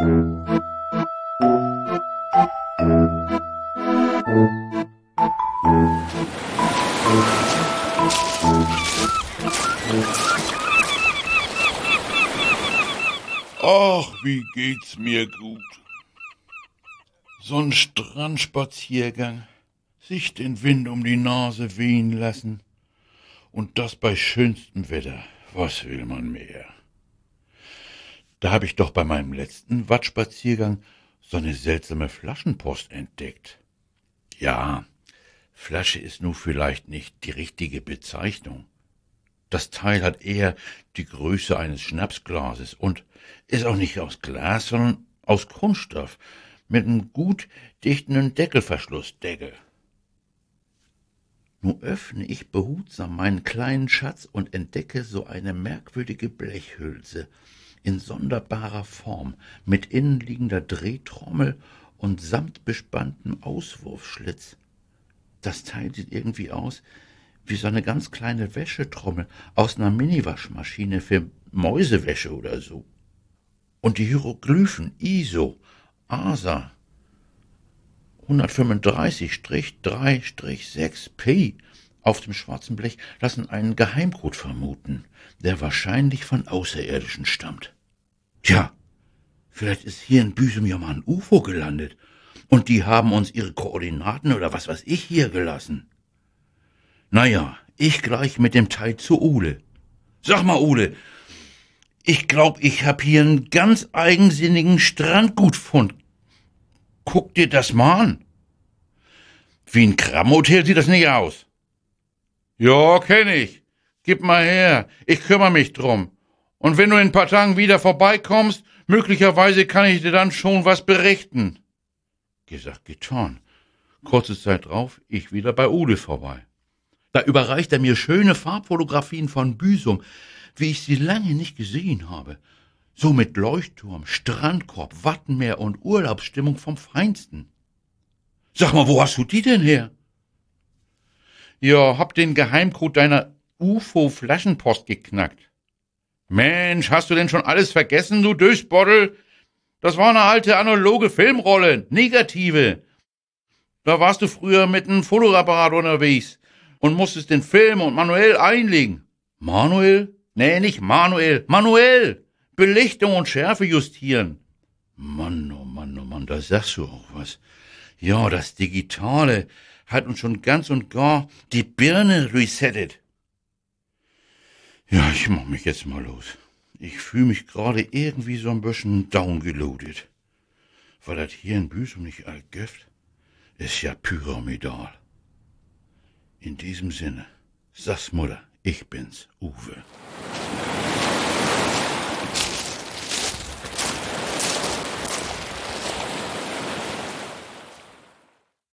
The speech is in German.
Ach, wie geht's mir gut. So ein Strandspaziergang, sich den Wind um die Nase wehen lassen und das bei schönstem Wetter. Was will man mehr? Da hab ich doch bei meinem letzten Wattspaziergang so eine seltsame Flaschenpost entdeckt. Ja, Flasche ist nun vielleicht nicht die richtige Bezeichnung. Das Teil hat eher die Größe eines Schnapsglases und ist auch nicht aus Glas, sondern aus Kunststoff mit einem gut dichtenden Deckelverschlussdeckel. Nun öffne ich behutsam meinen kleinen Schatz und entdecke so eine merkwürdige Blechhülse in sonderbarer Form mit innenliegender Drehtrommel und samtbespanntem Auswurfschlitz. Das Teil sieht irgendwie aus wie so eine ganz kleine Wäschetrommel aus einer Miniwaschmaschine für Mäusewäsche oder so. Und die Hieroglyphen ISO, ASA 135-3-6P auf dem schwarzen Blech lassen einen Geheimcode vermuten, der wahrscheinlich von Außerirdischen stammt. Tja, vielleicht ist hier in Büsum ja mal ein UFO gelandet und die haben uns ihre Koordinaten oder was weiß ich hier gelassen. Naja, ich gleich mit dem Teil zu Ole. Sag mal, Ole, ich glaub, ich hab hier einen ganz eigensinnigen Strandgutfund. Guck dir das mal an. Wie ein Kramhotel sieht das nicht aus. Ja, kenn ich. Gib mal her. Ich kümmere mich drum. Und wenn du in ein paar Tagen wieder vorbeikommst, möglicherweise kann ich dir dann schon was berichten. Gesagt, getan. Kurze Zeit drauf, ich wieder bei Ude vorbei. Da überreicht er mir schöne Farbfotografien von Büsum, wie ich sie lange nicht gesehen habe. So mit Leuchtturm, Strandkorb, Wattenmeer und Urlaubsstimmung vom Feinsten. Sag mal, wo hast du die denn her? Ja, hab den Geheimcode deiner UFO-Flaschenpost geknackt. Mensch, hast du denn schon alles vergessen, du Durchbottel? Das war eine alte analoge Filmrolle, negative. Da warst du früher mit einem Fotoapparat unterwegs und musstest den Film und manuell einlegen. Manuel? Nee, nicht manuell, manuell. Belichtung und Schärfe justieren. Mann, oh Mann, oh Mann, da sagst du auch was. Ja, das Digitale hat uns schon ganz und gar die Birne resettet. Ja, ich mach mich jetzt mal los. Ich fühle mich gerade irgendwie so ein bisschen downgeloadet. Weil das hier in Büsum nicht Gift ist ja pyramidal. In diesem Sinne, sag's Mutter, ich bin's, Uwe.